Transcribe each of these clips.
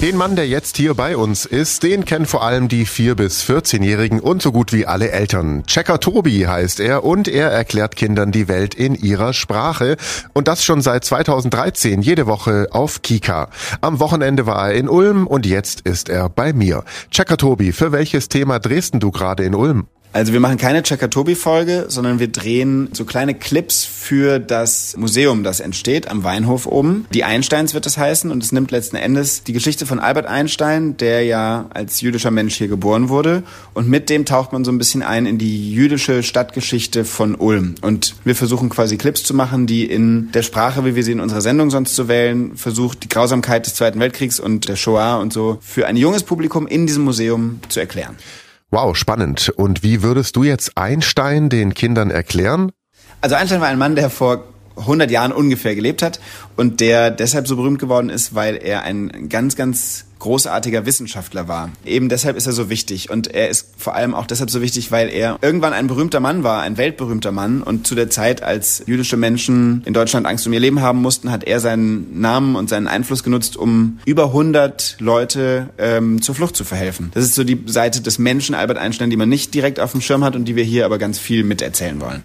Den Mann, der jetzt hier bei uns ist, den kennen vor allem die 4- bis 14-Jährigen und so gut wie alle Eltern. Checker Tobi heißt er und er erklärt Kindern die Welt in ihrer Sprache und das schon seit 2013 jede Woche auf Kika. Am Wochenende war er in Ulm und jetzt ist er bei mir. Checker Tobi, für welches Thema drehst du gerade in Ulm? Also wir machen keine Checker-Tobi-Folge, sondern wir drehen so kleine Clips für das Museum, das entsteht am Weinhof oben. Die Einsteins wird es heißen und es nimmt letzten Endes die Geschichte von Albert Einstein, der ja als jüdischer Mensch hier geboren wurde. Und mit dem taucht man so ein bisschen ein in die jüdische Stadtgeschichte von Ulm. Und wir versuchen quasi Clips zu machen, die in der Sprache, wie wir sie in unserer Sendung sonst zu wählen, versucht, die Grausamkeit des Zweiten Weltkriegs und der Shoah und so für ein junges Publikum in diesem Museum zu erklären. Wow, spannend. Und wie würdest du jetzt Einstein den Kindern erklären? Also Einstein war ein Mann, der vor 100 Jahren ungefähr gelebt hat und der deshalb so berühmt geworden ist, weil er ein ganz, ganz großartiger Wissenschaftler war. Eben deshalb ist er so wichtig und er ist vor allem auch deshalb so wichtig, weil er irgendwann ein berühmter Mann war, ein weltberühmter Mann und zu der Zeit, als jüdische Menschen in Deutschland Angst um ihr Leben haben mussten, hat er seinen Namen und seinen Einfluss genutzt, um über 100 Leute ähm, zur Flucht zu verhelfen. Das ist so die Seite des Menschen Albert Einstein, die man nicht direkt auf dem Schirm hat und die wir hier aber ganz viel miterzählen wollen.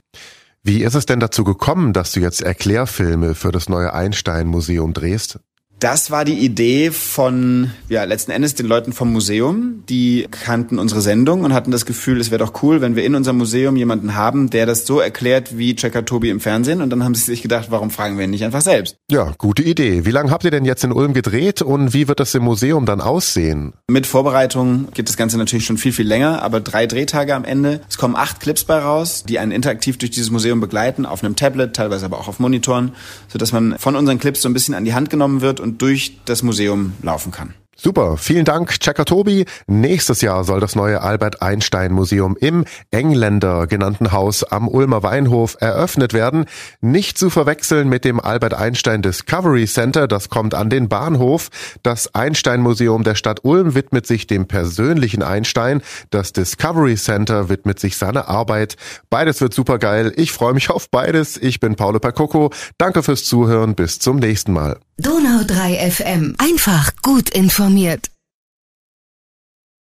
Wie ist es denn dazu gekommen, dass du jetzt Erklärfilme für das neue Einstein-Museum drehst? Das war die Idee von, ja, letzten Endes den Leuten vom Museum. Die kannten unsere Sendung und hatten das Gefühl, es wäre doch cool, wenn wir in unserem Museum jemanden haben, der das so erklärt wie Checker Tobi im Fernsehen. Und dann haben sie sich gedacht, warum fragen wir ihn nicht einfach selbst? Ja, gute Idee. Wie lange habt ihr denn jetzt in Ulm gedreht und wie wird das im Museum dann aussehen? Mit Vorbereitung geht das Ganze natürlich schon viel, viel länger, aber drei Drehtage am Ende. Es kommen acht Clips bei raus, die einen interaktiv durch dieses Museum begleiten, auf einem Tablet, teilweise aber auch auf Monitoren, sodass man von unseren Clips so ein bisschen an die Hand genommen wird und durch das Museum laufen kann. Super, vielen Dank, Checker Tobi. Nächstes Jahr soll das neue Albert Einstein Museum im Engländer genannten Haus am Ulmer Weinhof eröffnet werden. Nicht zu verwechseln mit dem Albert Einstein Discovery Center, das kommt an den Bahnhof. Das Einstein Museum der Stadt Ulm widmet sich dem persönlichen Einstein. Das Discovery Center widmet sich seiner Arbeit. Beides wird super geil. Ich freue mich auf beides. Ich bin Paolo Percoco. Danke fürs Zuhören. Bis zum nächsten Mal. Donau 3 FM. Einfach gut informiert.